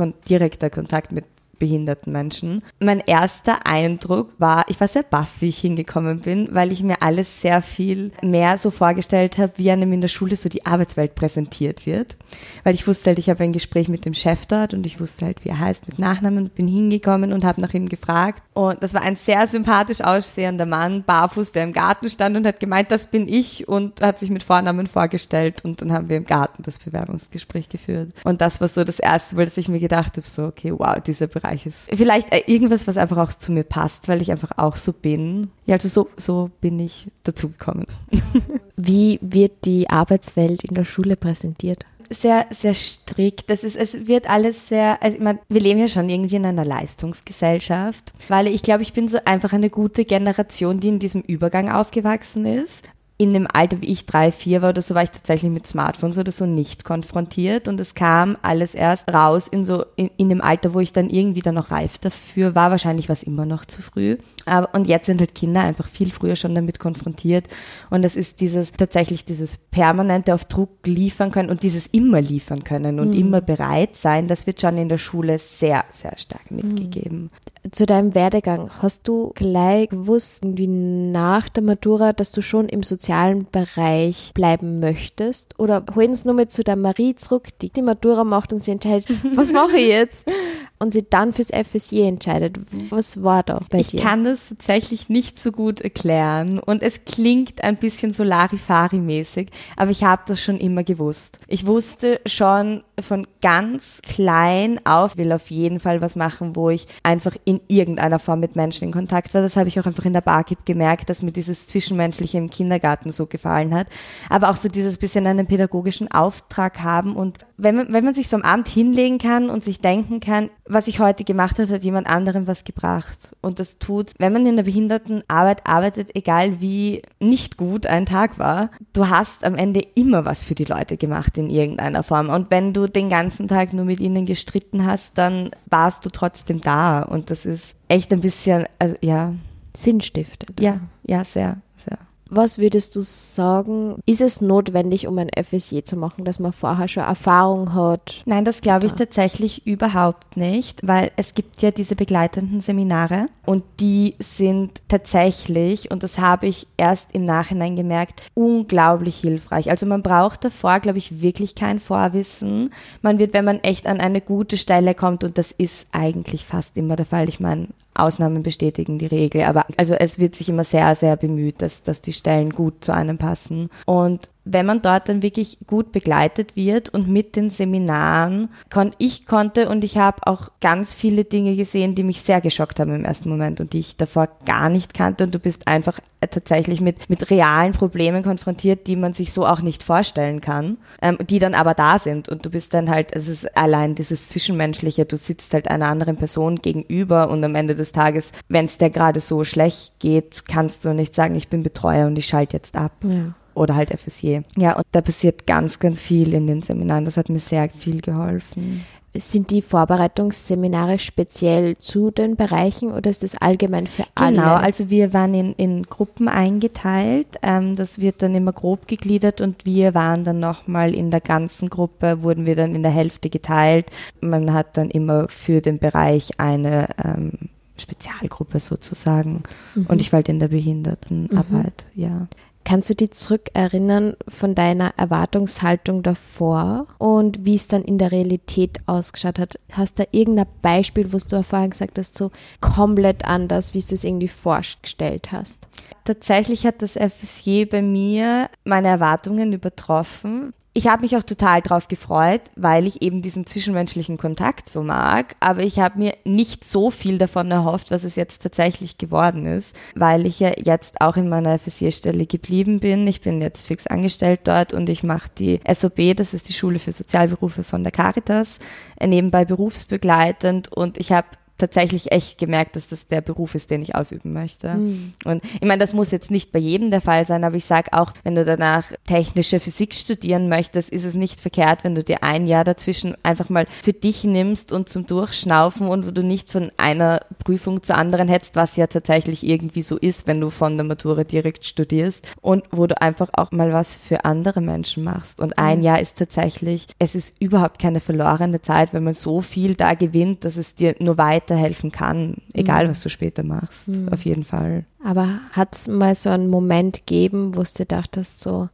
direkter Kontakt mit behinderten Menschen. Mein erster Eindruck war, ich war sehr baff, wie ich hingekommen bin, weil ich mir alles sehr viel mehr so vorgestellt habe, wie einem in der Schule so die Arbeitswelt präsentiert wird. Weil ich wusste halt, ich habe ein Gespräch mit dem Chef dort und ich wusste halt, wie er heißt mit Nachnamen bin hingekommen und habe nach ihm gefragt. Und das war ein sehr sympathisch aussehender Mann, barfuß, der im Garten stand und hat gemeint, das bin ich und hat sich mit Vornamen vorgestellt und dann haben wir im Garten das Bewerbungsgespräch geführt. Und das war so das erste, weil ich mir gedacht habe, so, okay, wow, dieser Bereich Bereiches. Vielleicht äh, irgendwas, was einfach auch zu mir passt, weil ich einfach auch so bin. Ja, also so, so bin ich dazugekommen. Wie wird die Arbeitswelt in der Schule präsentiert? sehr, sehr strikt. Das ist, es wird alles sehr, also ich meine, wir leben ja schon irgendwie in einer Leistungsgesellschaft, weil ich glaube, ich bin so einfach eine gute Generation, die in diesem Übergang aufgewachsen ist in dem Alter, wie ich drei, vier war oder so, war ich tatsächlich mit Smartphones oder so nicht konfrontiert und es kam alles erst raus in so, in, in dem Alter, wo ich dann irgendwie dann noch reif dafür war. Wahrscheinlich war es immer noch zu früh. Aber, und jetzt sind halt Kinder einfach viel früher schon damit konfrontiert und es ist dieses, tatsächlich dieses permanente auf Druck liefern können und dieses immer liefern können und mhm. immer bereit sein, das wird schon in der Schule sehr, sehr stark mitgegeben. Zu deinem Werdegang, hast du gleich gewusst, wie nach der Matura, dass du schon im Sozialen sozialen Bereich bleiben möchtest? Oder holen Sie nur mit zu der Marie zurück, die die Matura macht und sie entscheidet, was mache ich jetzt? Und sie dann fürs FSJ entscheidet. Was war da bei ich dir? Ich kann das tatsächlich nicht so gut erklären und es klingt ein bisschen so Larifari-mäßig, aber ich habe das schon immer gewusst. Ich wusste schon von ganz klein auf, will auf jeden Fall was machen, wo ich einfach in irgendeiner Form mit Menschen in Kontakt war. Das habe ich auch einfach in der Barkeep gemerkt, dass mir dieses Zwischenmenschliche im Kindergarten so gefallen hat. Aber auch so dieses bisschen einen pädagogischen Auftrag haben und wenn man, wenn man sich so am Abend hinlegen kann und sich denken kann, was ich heute gemacht habe, hat jemand anderem was gebracht. Und das tut, wenn man in der Behindertenarbeit arbeitet, egal wie nicht gut ein Tag war, du hast am Ende immer was für die Leute gemacht in irgendeiner Form. Und wenn du den ganzen Tag nur mit ihnen gestritten hast, dann warst du trotzdem da. Und das ist echt ein bisschen, also ja. Sinnstiftend. Ja, ja, sehr, sehr. Was würdest du sagen, ist es notwendig, um ein FSJ zu machen, dass man vorher schon Erfahrung hat? Nein, das glaube ich tatsächlich überhaupt nicht, weil es gibt ja diese begleitenden Seminare und die sind tatsächlich, und das habe ich erst im Nachhinein gemerkt, unglaublich hilfreich. Also man braucht davor, glaube ich, wirklich kein Vorwissen. Man wird, wenn man echt an eine gute Stelle kommt, und das ist eigentlich fast immer der Fall, ich meine, Ausnahmen bestätigen die Regel, aber also es wird sich immer sehr, sehr bemüht, dass, dass die Stellen gut zu einem passen. Und wenn man dort dann wirklich gut begleitet wird und mit den Seminaren, kon ich konnte und ich habe auch ganz viele Dinge gesehen, die mich sehr geschockt haben im ersten Moment und die ich davor gar nicht kannte. Und du bist einfach tatsächlich mit, mit realen Problemen konfrontiert, die man sich so auch nicht vorstellen kann, ähm, die dann aber da sind. Und du bist dann halt, es ist allein dieses Zwischenmenschliche, du sitzt halt einer anderen Person gegenüber und am Ende des Tages, wenn es dir gerade so schlecht geht, kannst du nicht sagen, ich bin Betreuer und ich schalte jetzt ab. Ja oder halt FSJ. Ja, und da passiert ganz, ganz viel in den Seminaren. Das hat mir sehr viel geholfen. Sind die Vorbereitungsseminare speziell zu den Bereichen oder ist das allgemein für alle? Genau, also wir waren in, in Gruppen eingeteilt. Ähm, das wird dann immer grob gegliedert und wir waren dann nochmal in der ganzen Gruppe, wurden wir dann in der Hälfte geteilt. Man hat dann immer für den Bereich eine ähm, Spezialgruppe sozusagen. Mhm. Und ich war halt in der Behindertenarbeit, mhm. ja. Kannst du dich zurückerinnern von deiner Erwartungshaltung davor und wie es dann in der Realität ausgeschaut hat? Hast du irgendein Beispiel, wo du vorhin gesagt hast, so komplett anders, wie du es irgendwie vorgestellt hast? Tatsächlich hat das FSJ bei mir meine Erwartungen übertroffen. ich habe mich auch total drauf gefreut, weil ich eben diesen zwischenmenschlichen Kontakt so mag. Aber ich habe mir nicht so viel davon erhofft, was es jetzt tatsächlich geworden ist, weil ich ja jetzt auch in meiner FSJ-Stelle geblieben bin. Ich bin jetzt fix angestellt dort und ich mache die SOB, das ist die Schule für Sozialberufe von der Caritas, nebenbei berufsbegleitend und ich habe tatsächlich echt gemerkt, dass das der Beruf ist, den ich ausüben möchte. Mhm. Und ich meine, das muss jetzt nicht bei jedem der Fall sein, aber ich sage auch, wenn du danach technische Physik studieren möchtest, ist es nicht verkehrt, wenn du dir ein Jahr dazwischen einfach mal für dich nimmst und zum Durchschnaufen und wo du nicht von einer Prüfung zur anderen hetzt, was ja tatsächlich irgendwie so ist, wenn du von der Matura direkt studierst und wo du einfach auch mal was für andere Menschen machst. Und ein mhm. Jahr ist tatsächlich, es ist überhaupt keine verlorene Zeit, wenn man so viel da gewinnt, dass es dir nur weiter weiterhelfen kann, egal mhm. was du später machst, mhm. auf jeden Fall. Aber hat es mal so einen Moment gegeben, wo du dir dachtest, so,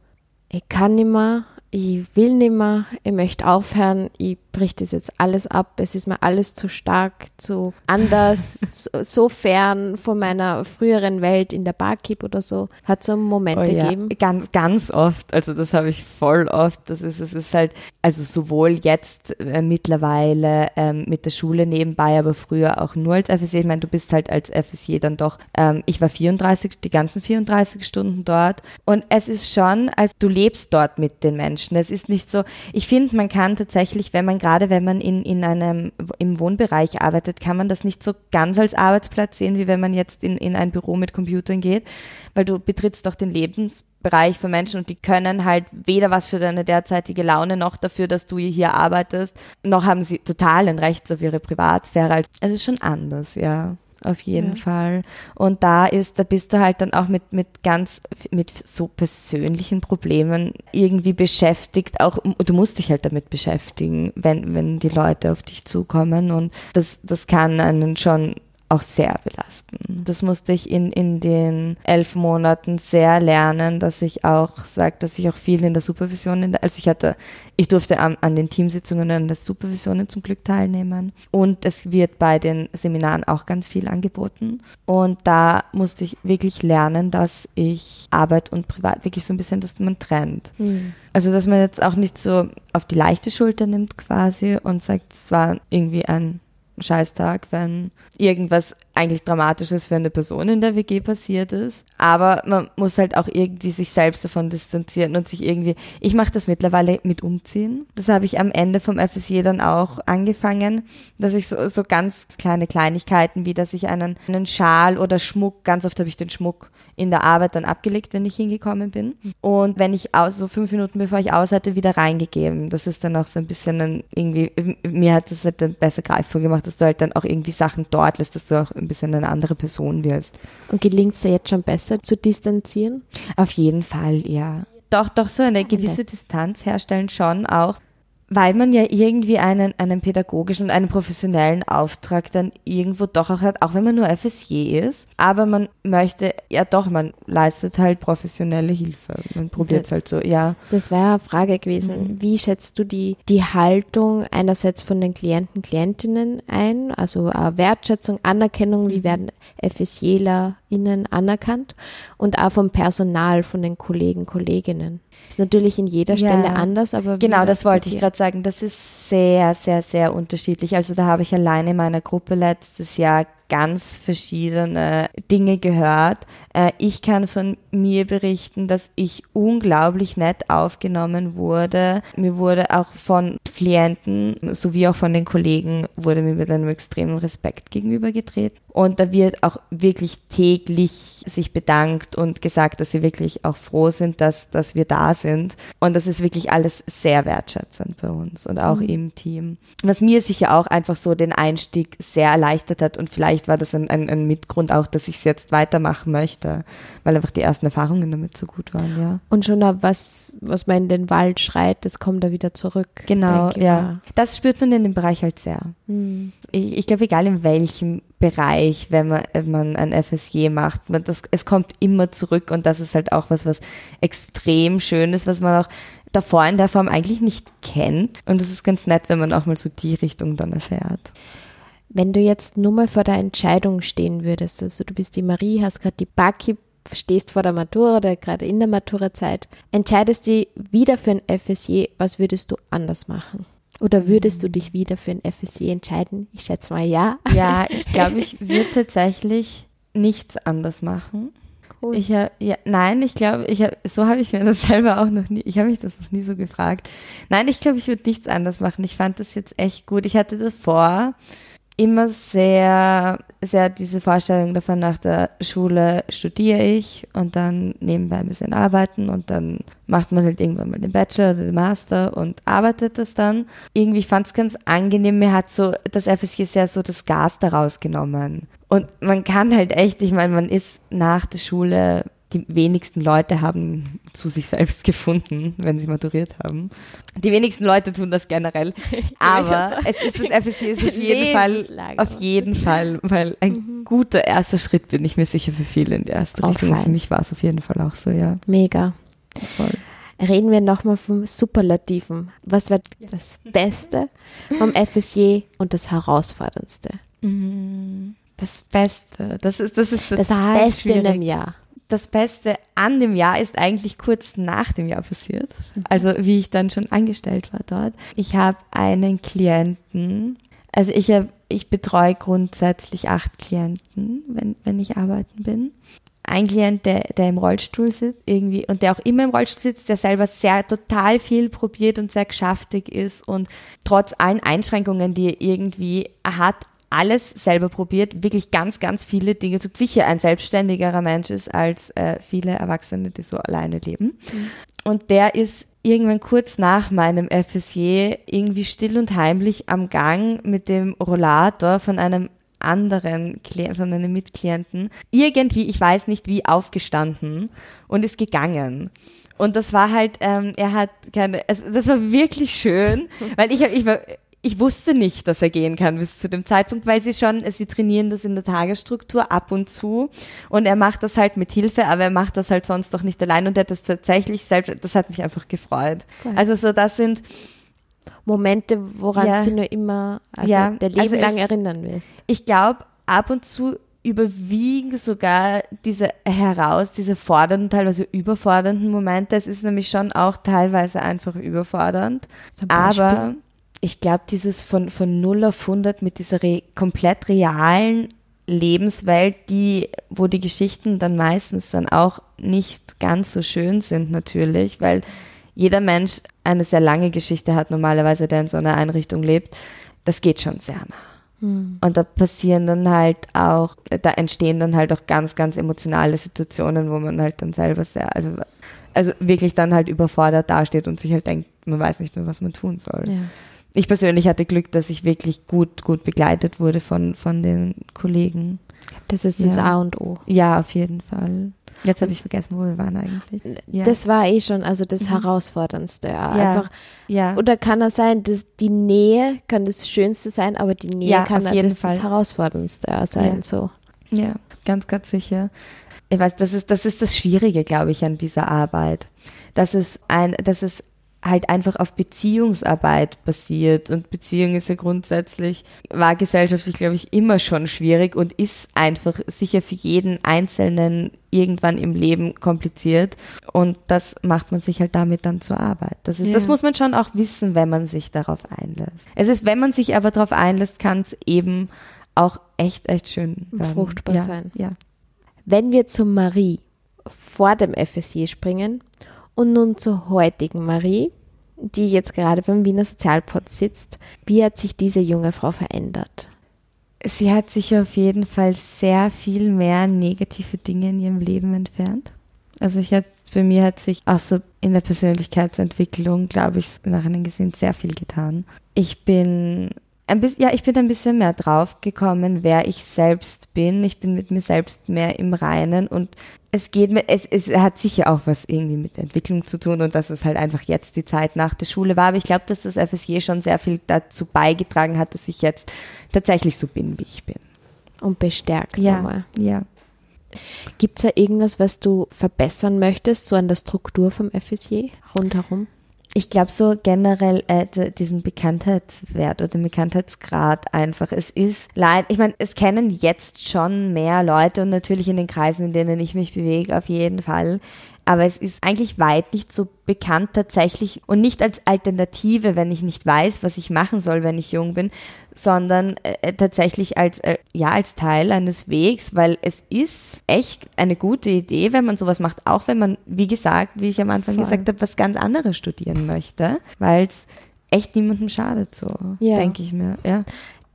ich kann nicht mehr, ich will nicht mehr, ich möchte aufhören, ich bricht das jetzt alles ab, es ist mir alles zu stark, zu anders, so, so, fern von meiner früheren Welt in der Barkeep oder so. Hat so Momente oh ja. gegeben? Ganz, ganz oft. Also das habe ich voll oft. Das ist, es ist halt, also sowohl jetzt äh, mittlerweile ähm, mit der Schule nebenbei, aber früher auch nur als FSJ. Ich meine, du bist halt als FSJ dann doch, ähm, ich war 34, die ganzen 34 Stunden dort. Und es ist schon, als du lebst dort mit den Menschen. Es ist nicht so, ich finde, man kann tatsächlich, wenn man gerade wenn man in, in einem, im Wohnbereich arbeitet, kann man das nicht so ganz als Arbeitsplatz sehen, wie wenn man jetzt in, in ein Büro mit Computern geht, weil du betrittst doch den Lebensbereich von Menschen und die können halt weder was für deine derzeitige Laune noch dafür, dass du hier arbeitest, noch haben sie total ein Recht auf ihre Privatsphäre. Also es ist schon anders, ja auf jeden ja. Fall. Und da ist, da bist du halt dann auch mit, mit ganz, mit so persönlichen Problemen irgendwie beschäftigt. Auch, du musst dich halt damit beschäftigen, wenn, wenn die Leute auf dich zukommen. Und das, das kann einen schon auch sehr belasten. Das musste ich in, in den elf Monaten sehr lernen, dass ich auch sage, dass ich auch viel in der Supervision, in der, also ich hatte, ich durfte an, an den Teamsitzungen und der Supervisionen zum Glück teilnehmen und es wird bei den Seminaren auch ganz viel angeboten und da musste ich wirklich lernen, dass ich Arbeit und Privat wirklich so ein bisschen, dass man trennt. Mhm. Also, dass man jetzt auch nicht so auf die leichte Schulter nimmt quasi und sagt, es war irgendwie ein Scheißtag, wenn irgendwas eigentlich Dramatisches für eine Person in der WG passiert ist. Aber man muss halt auch irgendwie sich selbst davon distanzieren und sich irgendwie, ich mache das mittlerweile mit Umziehen. Das habe ich am Ende vom FSJ dann auch angefangen, dass ich so, so ganz kleine Kleinigkeiten, wie dass ich einen, einen Schal oder Schmuck, ganz oft habe ich den Schmuck in der Arbeit dann abgelegt, wenn ich hingekommen bin. Und wenn ich aus, so fünf Minuten bevor ich aus hatte, wieder reingegeben. Das ist dann auch so ein bisschen ein, irgendwie, mir hat das halt dann besser greifbar gemacht, dass du halt dann auch irgendwie Sachen dort lässt, dass du auch ein bisschen eine andere Person wirst. Und gelingt es dir jetzt schon besser zu distanzieren? Auf jeden Fall, ja. Doch, doch so eine gewisse Distanz herstellen schon auch weil man ja irgendwie einen, einen pädagogischen und einen professionellen Auftrag dann irgendwo doch auch hat, auch wenn man nur FSJ ist. Aber man möchte, ja doch, man leistet halt professionelle Hilfe. Man probiert es halt so, ja. Das wäre eine Frage gewesen. Mhm. Wie schätzt du die, die Haltung einerseits von den Klienten, Klientinnen ein? Also Wertschätzung, Anerkennung, wie mhm. werden FSJlerInnen anerkannt? Und auch vom Personal, von den Kollegen, Kolleginnen. Ist natürlich in jeder Stelle ja. anders, aber. Genau, das wollte ich gerade sagen. Das ist sehr, sehr, sehr unterschiedlich. Also da habe ich alleine in meiner Gruppe letztes Jahr ganz verschiedene Dinge gehört. Äh, ich kann von mir berichten, dass ich unglaublich nett aufgenommen wurde. Mir wurde auch von Klienten sowie auch von den Kollegen wurde mir mit einem extremen Respekt gegenübergetreten. Und da wird auch wirklich täglich sich bedankt und gesagt, dass sie wirklich auch froh sind, dass, dass wir da sind. Und das ist wirklich alles sehr wertschätzend bei uns und auch mhm. im Team. Was mir sicher auch einfach so den Einstieg sehr erleichtert hat und vielleicht vielleicht war das ein, ein, ein Mitgrund auch, dass ich es jetzt weitermachen möchte, weil einfach die ersten Erfahrungen damit so gut waren, ja. Und schon was, was man in den Wald schreit, das kommt da wieder zurück. Genau, ja. Mal. Das spürt man in dem Bereich halt sehr. Hm. Ich, ich glaube, egal in welchem Bereich, wenn man, wenn man ein FSJ macht, man das, es kommt immer zurück und das ist halt auch was, was extrem schön ist, was man auch davor in der Form eigentlich nicht kennt. Und es ist ganz nett, wenn man auch mal so die Richtung dann erfährt. Wenn du jetzt nur mal vor der Entscheidung stehen würdest, also du bist die Marie, hast gerade die Barkeep stehst vor der Matura oder gerade in der Maturazeit, entscheidest dich wieder für ein FSJ, was würdest du anders machen? Oder würdest du dich wieder für ein FSJ entscheiden? Ich schätze mal ja. Ja, ich glaube, ich würde tatsächlich nichts anders machen. Cool. Ich hab, ja, nein, ich glaube, ich hab, so habe ich mir das selber auch noch nie, ich habe mich das noch nie so gefragt. Nein, ich glaube, ich würde nichts anders machen. Ich fand das jetzt echt gut. Ich hatte davor immer sehr, sehr diese Vorstellung davon, nach der Schule studiere ich und dann nebenbei ein bisschen arbeiten und dann macht man halt irgendwann mal den Bachelor oder den Master und arbeitet das dann. Irgendwie fand es ganz angenehm, mir hat so das FSG sehr so das Gas daraus genommen. Und man kann halt echt, ich meine, man ist nach der Schule die wenigsten Leute haben zu sich selbst gefunden, wenn sie maturiert haben. Die wenigsten Leute tun das generell. Aber es ist das FSC ist auf jeden Fall, auf jeden Fall, weil ein mhm. guter erster Schritt bin ich mir sicher für viele in die erste Richtung. Für mich war es auf jeden Fall auch so, ja. Mega. Voll. Reden wir nochmal vom Superlativen. Was war das Beste vom FSJ und das Herausforderndste? Mhm. Das Beste, das ist, das ist total Das Beste schwierig. in einem Jahr das Beste an dem Jahr ist eigentlich kurz nach dem Jahr passiert. Also wie ich dann schon angestellt war dort. Ich habe einen Klienten, also ich, hab, ich betreue grundsätzlich acht Klienten, wenn, wenn ich arbeiten bin. Ein Klient, der, der im Rollstuhl sitzt, irgendwie, und der auch immer im Rollstuhl sitzt, der selber sehr total viel probiert und sehr geschäftig ist und trotz allen Einschränkungen, die er irgendwie hat, alles selber probiert, wirklich ganz, ganz viele Dinge tut. Sicher ein selbstständigerer Mensch ist als äh, viele Erwachsene, die so alleine leben. Mhm. Und der ist irgendwann kurz nach meinem FSJ irgendwie still und heimlich am Gang mit dem Rollator von einem anderen Klient, von einem Mitklienten irgendwie, ich weiß nicht wie, aufgestanden und ist gegangen. Und das war halt, ähm, er hat keine, also das war wirklich schön, weil ich, hab, ich war ich wusste nicht, dass er gehen kann bis zu dem Zeitpunkt, weil sie schon, sie trainieren das in der Tagesstruktur ab und zu und er macht das halt mit Hilfe, aber er macht das halt sonst doch nicht allein und er hat das tatsächlich selbst, das hat mich einfach gefreut. Cool. Also so, das sind Momente, woran ja, du nur immer, also ja, der Leben also lang es, erinnern wirst. Ich glaube, ab und zu überwiegen sogar diese heraus, diese fordernden, teilweise überfordernden Momente. Es ist nämlich schon auch teilweise einfach überfordernd. Aber ich glaube, dieses von, von 0 auf 100 mit dieser re komplett realen Lebenswelt, die, wo die Geschichten dann meistens dann auch nicht ganz so schön sind natürlich, weil jeder Mensch eine sehr lange Geschichte hat normalerweise, der in so einer Einrichtung lebt. Das geht schon sehr nah. Hm. Und da passieren dann halt auch, da entstehen dann halt auch ganz, ganz emotionale Situationen, wo man halt dann selber sehr, also, also wirklich dann halt überfordert dasteht und sich halt denkt, man weiß nicht mehr, was man tun soll. Ja ich persönlich hatte Glück, dass ich wirklich gut, gut begleitet wurde von, von den Kollegen. Das ist das A und O. Ja, auf jeden Fall. Jetzt habe ich vergessen, wo wir waren eigentlich. Ja. Das war eh schon, also das mhm. Herausforderndste. Ja. Einfach, ja. Oder kann es sein, dass die Nähe kann das Schönste sein, aber die Nähe ja, kann das, das Herausforderndste sein. Ja. So. ja, ganz, ganz sicher. Ich weiß, das ist, das ist das Schwierige, glaube ich, an dieser Arbeit. Dass es ein, dass es halt einfach auf Beziehungsarbeit basiert. Und Beziehung ist ja grundsätzlich, war gesellschaftlich, glaube ich, immer schon schwierig und ist einfach sicher für jeden Einzelnen irgendwann im Leben kompliziert. Und das macht man sich halt damit dann zur Arbeit. Das, ist, ja. das muss man schon auch wissen, wenn man sich darauf einlässt. Es ist, wenn man sich aber darauf einlässt, kann es eben auch echt, echt schön werden. fruchtbar ja, sein. Ja. Wenn wir zu Marie vor dem FSJ springen, und nun zur heutigen Marie, die jetzt gerade beim Wiener Sozialpod sitzt. Wie hat sich diese junge Frau verändert? Sie hat sich auf jeden Fall sehr viel mehr negative Dinge in ihrem Leben entfernt. Also ich hatte, bei mir hat sich auch so in der Persönlichkeitsentwicklung, glaube ich, nach einem gesehen sehr viel getan. Ich bin ein bisschen, ja, ich bin ein bisschen mehr drauf gekommen, wer ich selbst bin. Ich bin mit mir selbst mehr im Reinen und es geht mir, es, es hat sicher auch was irgendwie mit der Entwicklung zu tun und dass es halt einfach jetzt die Zeit nach der Schule war. Aber ich glaube, dass das FSJ schon sehr viel dazu beigetragen hat, dass ich jetzt tatsächlich so bin, wie ich bin. Und bestärkt ja, nochmal. Ja. Gibt es da irgendwas, was du verbessern möchtest, so an der Struktur vom FSJ rundherum? Ich glaube so generell äh, diesen Bekanntheitswert oder den Bekanntheitsgrad einfach. Es ist leid, ich meine, es kennen jetzt schon mehr Leute und natürlich in den Kreisen, in denen ich mich bewege, auf jeden Fall aber es ist eigentlich weit nicht so bekannt tatsächlich und nicht als Alternative, wenn ich nicht weiß, was ich machen soll, wenn ich jung bin, sondern äh, tatsächlich als äh, ja als Teil eines Wegs, weil es ist echt eine gute Idee, wenn man sowas macht, auch wenn man, wie gesagt, wie ich am Anfang Voll. gesagt habe, was ganz anderes studieren möchte, weil es echt niemandem schadet, so ja. denke ich mir. Ja.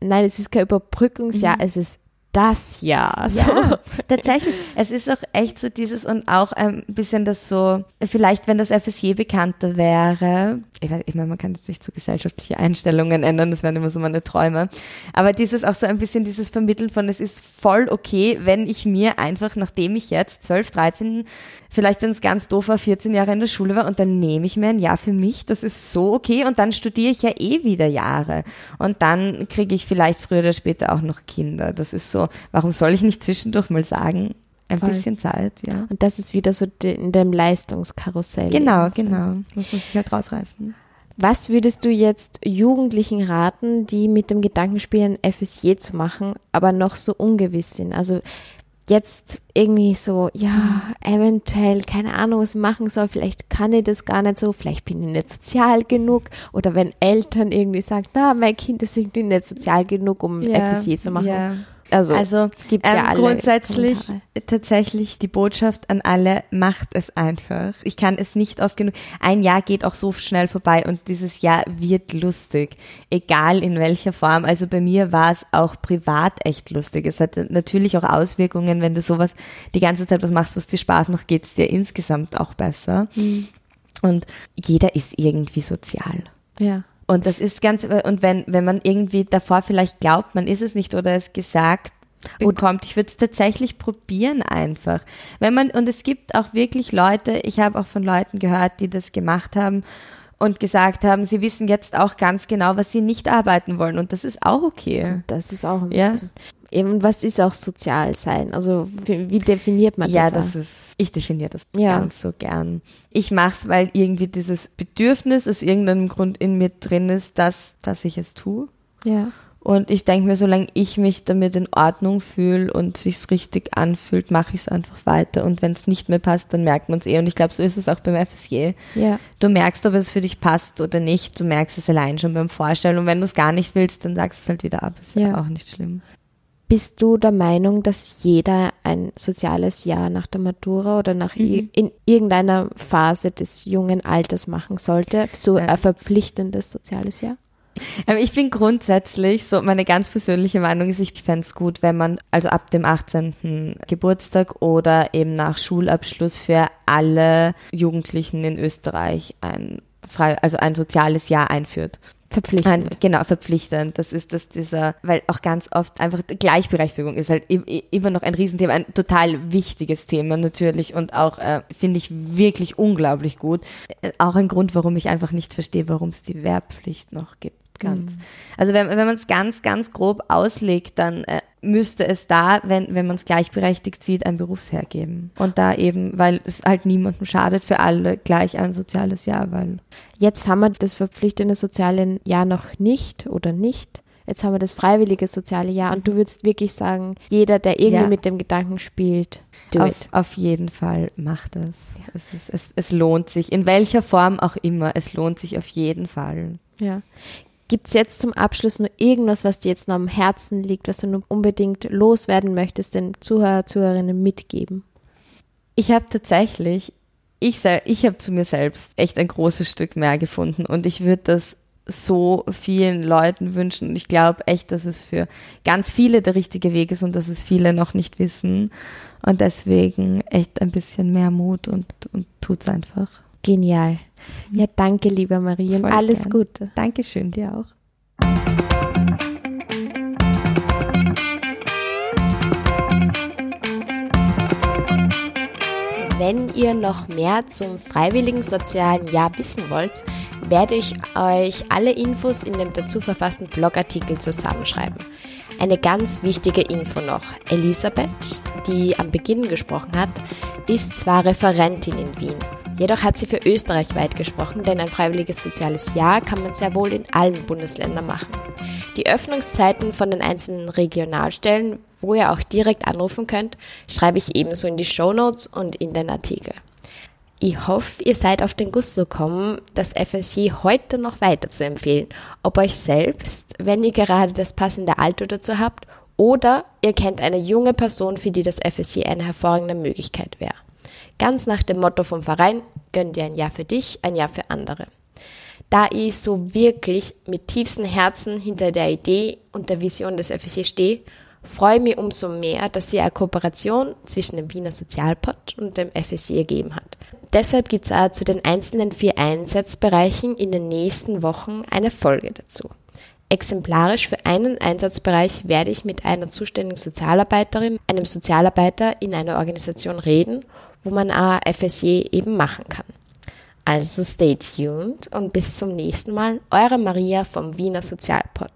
Nein, es ist kein Überbrückungsjahr, mhm. es ist das Jahr. So. Ja, tatsächlich. Es ist auch echt so dieses und auch ein bisschen das so, vielleicht wenn das FSJ bekannter wäre, ich, weiß, ich meine, man kann jetzt nicht so gesellschaftliche Einstellungen ändern, das wären immer so meine Träume, aber dieses auch so ein bisschen dieses Vermitteln von, es ist voll okay, wenn ich mir einfach, nachdem ich jetzt 12, 13, vielleicht wenn es ganz doof war, 14 Jahre in der Schule war und dann nehme ich mir ein Jahr für mich, das ist so okay und dann studiere ich ja eh wieder Jahre und dann kriege ich vielleicht früher oder später auch noch Kinder. Das ist so, warum soll ich nicht zwischendurch mal sagen, ein Voll. bisschen Zeit, ja. Und das ist wieder so in dem Leistungskarussell. Genau, genau. Muss man sich halt rausreißen. Was würdest du jetzt Jugendlichen raten, die mit dem Gedanken spielen, FSJ zu machen, aber noch so ungewiss sind? Also jetzt irgendwie so, ja, eventuell, keine Ahnung, was machen soll, vielleicht kann ich das gar nicht so, vielleicht bin ich nicht sozial genug oder wenn Eltern irgendwie sagen, na, mein Kind ist irgendwie nicht sozial genug, um ja, FSJ zu machen. Ja. Also, also gibt ähm, ja alle grundsätzlich Kommentare. tatsächlich die Botschaft an alle, macht es einfach. Ich kann es nicht oft genug. Ein Jahr geht auch so schnell vorbei und dieses Jahr wird lustig, egal in welcher Form. Also bei mir war es auch privat echt lustig. Es hat natürlich auch Auswirkungen, wenn du sowas die ganze Zeit was machst, was dir Spaß macht, geht es dir insgesamt auch besser. Mhm. Und jeder ist irgendwie sozial. Ja. Und das ist ganz, und wenn, wenn man irgendwie davor vielleicht glaubt, man ist es nicht oder es gesagt bekommt, ich würde es tatsächlich probieren einfach. Wenn man, und es gibt auch wirklich Leute, ich habe auch von Leuten gehört, die das gemacht haben und gesagt haben, sie wissen jetzt auch ganz genau, was sie nicht arbeiten wollen. Und das ist auch okay. Das ist auch ja. Eben, was ist auch sozial sein? Also wie, wie definiert man ja, das? Ja, das ist, ich definiere das ja. ganz so gern. Ich mache es, weil irgendwie dieses Bedürfnis aus irgendeinem Grund in mir drin ist, dass, dass ich es tue. Ja. Und ich denke mir, solange ich mich damit in Ordnung fühle und sich's richtig anfühlt, mache ich es einfach weiter. Und wenn es nicht mehr passt, dann merkt man es eh. Und ich glaube, so ist es auch beim FSJ. Ja. Du merkst, ob es für dich passt oder nicht. Du merkst es allein schon beim Vorstellen. Und wenn du es gar nicht willst, dann sagst du es halt wieder ab. Ist ja. ja auch nicht schlimm. Bist du der Meinung, dass jeder ein soziales Jahr nach der Matura oder nach mhm. in irgendeiner Phase des jungen Alters machen sollte? So ein verpflichtendes soziales Jahr? Ähm, ich bin grundsätzlich, so meine ganz persönliche Meinung ist, ich fände es gut, wenn man also ab dem 18. Geburtstag oder eben nach Schulabschluss für alle Jugendlichen in Österreich ein frei, also ein soziales Jahr einführt. Verpflichtend. Ein, genau, verpflichtend. Das ist das dieser, weil auch ganz oft einfach Gleichberechtigung ist halt immer noch ein Riesenthema, ein total wichtiges Thema natürlich und auch äh, finde ich wirklich unglaublich gut. Äh, auch ein Grund, warum ich einfach nicht verstehe, warum es die Wehrpflicht noch gibt. Ganz. Mhm. Also wenn, wenn man es ganz, ganz grob auslegt, dann äh, müsste es da, wenn, wenn man es gleichberechtigt sieht, ein Berufsherr geben. Und da eben, weil es halt niemandem schadet, für alle gleich ein soziales Jahr, weil. Jetzt haben wir das verpflichtende soziale Jahr noch nicht oder nicht. Jetzt haben wir das freiwillige soziale Jahr und du würdest wirklich sagen, jeder, der irgendwie ja. mit dem Gedanken spielt, do auf, it. Auf jeden Fall macht es. Ja. Es, ist, es. Es lohnt sich, in welcher Form auch immer, es lohnt sich auf jeden Fall. Ja. Gibt es jetzt zum Abschluss nur irgendwas, was dir jetzt noch am Herzen liegt, was du nur unbedingt loswerden möchtest, den Zuhörer, Zuhörerinnen mitgeben? Ich habe tatsächlich, ich, ich habe zu mir selbst echt ein großes Stück mehr gefunden und ich würde das so vielen Leuten wünschen. Und ich glaube echt, dass es für ganz viele der richtige Weg ist und dass es viele noch nicht wissen. Und deswegen echt ein bisschen mehr Mut und, und tut's einfach. Genial. Ja, danke, lieber Marie, und alles gern. Gute. Dankeschön, dir auch. Wenn ihr noch mehr zum freiwilligen sozialen Jahr wissen wollt, werde ich euch alle Infos in dem dazu verfassten Blogartikel zusammenschreiben. Eine ganz wichtige Info noch. Elisabeth, die am Beginn gesprochen hat, ist zwar Referentin in Wien, Jedoch hat sie für Österreich weit gesprochen, denn ein freiwilliges soziales Jahr kann man sehr wohl in allen Bundesländern machen. Die Öffnungszeiten von den einzelnen Regionalstellen, wo ihr auch direkt anrufen könnt, schreibe ich ebenso in die Show Notes und in den Artikel. Ich hoffe, ihr seid auf den Guss gekommen, das FSJ heute noch weiter zu empfehlen, ob euch selbst, wenn ihr gerade das passende Alter dazu habt, oder ihr kennt eine junge Person, für die das FSJ eine hervorragende Möglichkeit wäre. Ganz nach dem Motto vom Verein, gönn dir ein Jahr für dich, ein Jahr für andere. Da ich so wirklich mit tiefstem Herzen hinter der Idee und der Vision des FSJ stehe, freue mich umso mehr, dass sie eine Kooperation zwischen dem Wiener Sozialpod und dem FSJ ergeben hat. Deshalb gibt es auch zu den einzelnen vier Einsatzbereichen in den nächsten Wochen eine Folge dazu. Exemplarisch für einen Einsatzbereich werde ich mit einer zuständigen Sozialarbeiterin, einem Sozialarbeiter in einer Organisation reden, wo man auch FSJ eben machen kann. Also stay tuned und bis zum nächsten Mal, eure Maria vom Wiener Sozialpod.